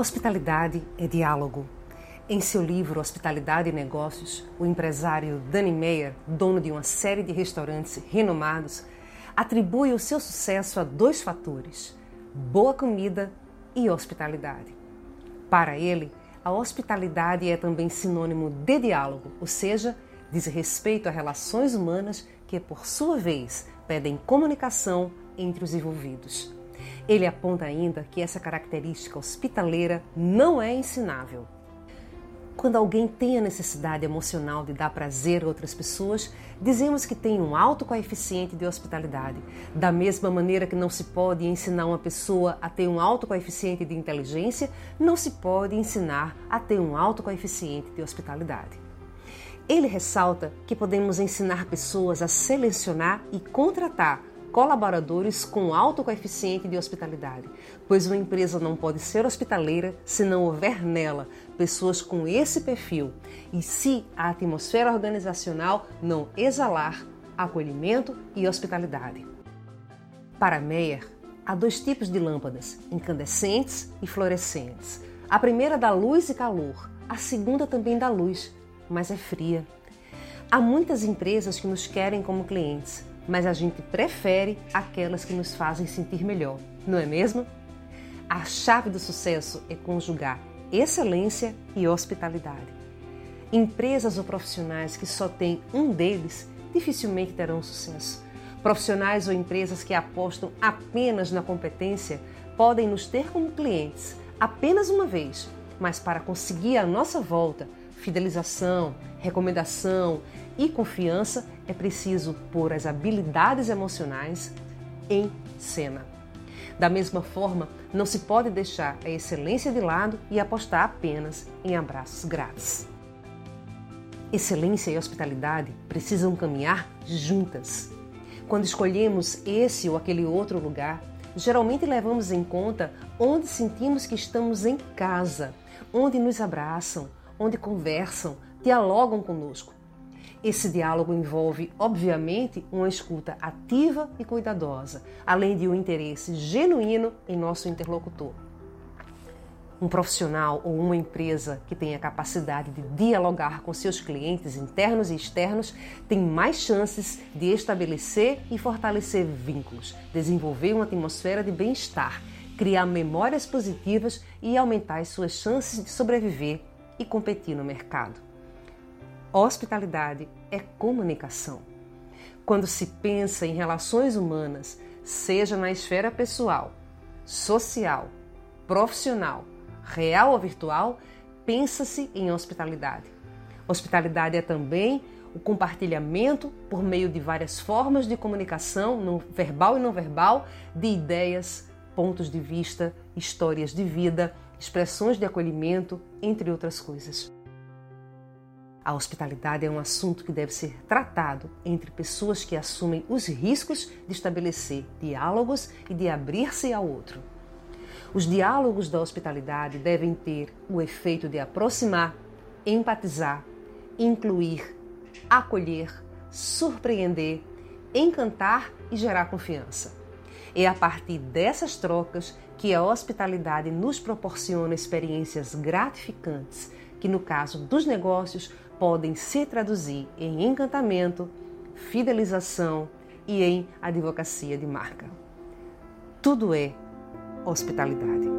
Hospitalidade é diálogo. Em seu livro Hospitalidade e Negócios, o empresário Danny Meyer, dono de uma série de restaurantes renomados, atribui o seu sucesso a dois fatores: boa comida e hospitalidade. Para ele, a hospitalidade é também sinônimo de diálogo, ou seja, diz respeito a relações humanas que, por sua vez, pedem comunicação entre os envolvidos. Ele aponta ainda que essa característica hospitaleira não é ensinável. Quando alguém tem a necessidade emocional de dar prazer a outras pessoas, dizemos que tem um alto coeficiente de hospitalidade. Da mesma maneira que não se pode ensinar uma pessoa a ter um alto coeficiente de inteligência, não se pode ensinar a ter um alto coeficiente de hospitalidade. Ele ressalta que podemos ensinar pessoas a selecionar e contratar colaboradores com alto coeficiente de hospitalidade, pois uma empresa não pode ser hospitaleira se não houver nela pessoas com esse perfil e se a atmosfera organizacional não exalar acolhimento e hospitalidade. Para Meyer, há dois tipos de lâmpadas, incandescentes e fluorescentes. A primeira dá luz e calor, a segunda também dá luz, mas é fria. Há muitas empresas que nos querem como clientes, mas a gente prefere aquelas que nos fazem sentir melhor, não é mesmo? A chave do sucesso é conjugar excelência e hospitalidade. Empresas ou profissionais que só têm um deles dificilmente terão sucesso. Profissionais ou empresas que apostam apenas na competência podem nos ter como clientes apenas uma vez, mas para conseguir a nossa volta, fidelização, recomendação e confiança, é preciso pôr as habilidades emocionais em cena. Da mesma forma, não se pode deixar a excelência de lado e apostar apenas em abraços grátis. Excelência e hospitalidade precisam caminhar juntas. Quando escolhemos esse ou aquele outro lugar, geralmente levamos em conta onde sentimos que estamos em casa, onde nos abraçam, onde conversam, dialogam conosco. Esse diálogo envolve, obviamente, uma escuta ativa e cuidadosa, além de um interesse genuíno em nosso interlocutor. Um profissional ou uma empresa que tem a capacidade de dialogar com seus clientes internos e externos tem mais chances de estabelecer e fortalecer vínculos, desenvolver uma atmosfera de bem-estar, criar memórias positivas e aumentar as suas chances de sobreviver e competir no mercado. Hospitalidade é comunicação. Quando se pensa em relações humanas, seja na esfera pessoal, social, profissional, real ou virtual, pensa-se em hospitalidade. Hospitalidade é também o compartilhamento por meio de várias formas de comunicação, no verbal e não verbal, de ideias, pontos de vista, histórias de vida, expressões de acolhimento, entre outras coisas. A hospitalidade é um assunto que deve ser tratado entre pessoas que assumem os riscos de estabelecer diálogos e de abrir-se ao outro. Os diálogos da hospitalidade devem ter o efeito de aproximar, empatizar, incluir, acolher, surpreender, encantar e gerar confiança. É a partir dessas trocas que a hospitalidade nos proporciona experiências gratificantes que, no caso dos negócios, podem se traduzir em encantamento, fidelização e em advocacia de marca. Tudo é hospitalidade.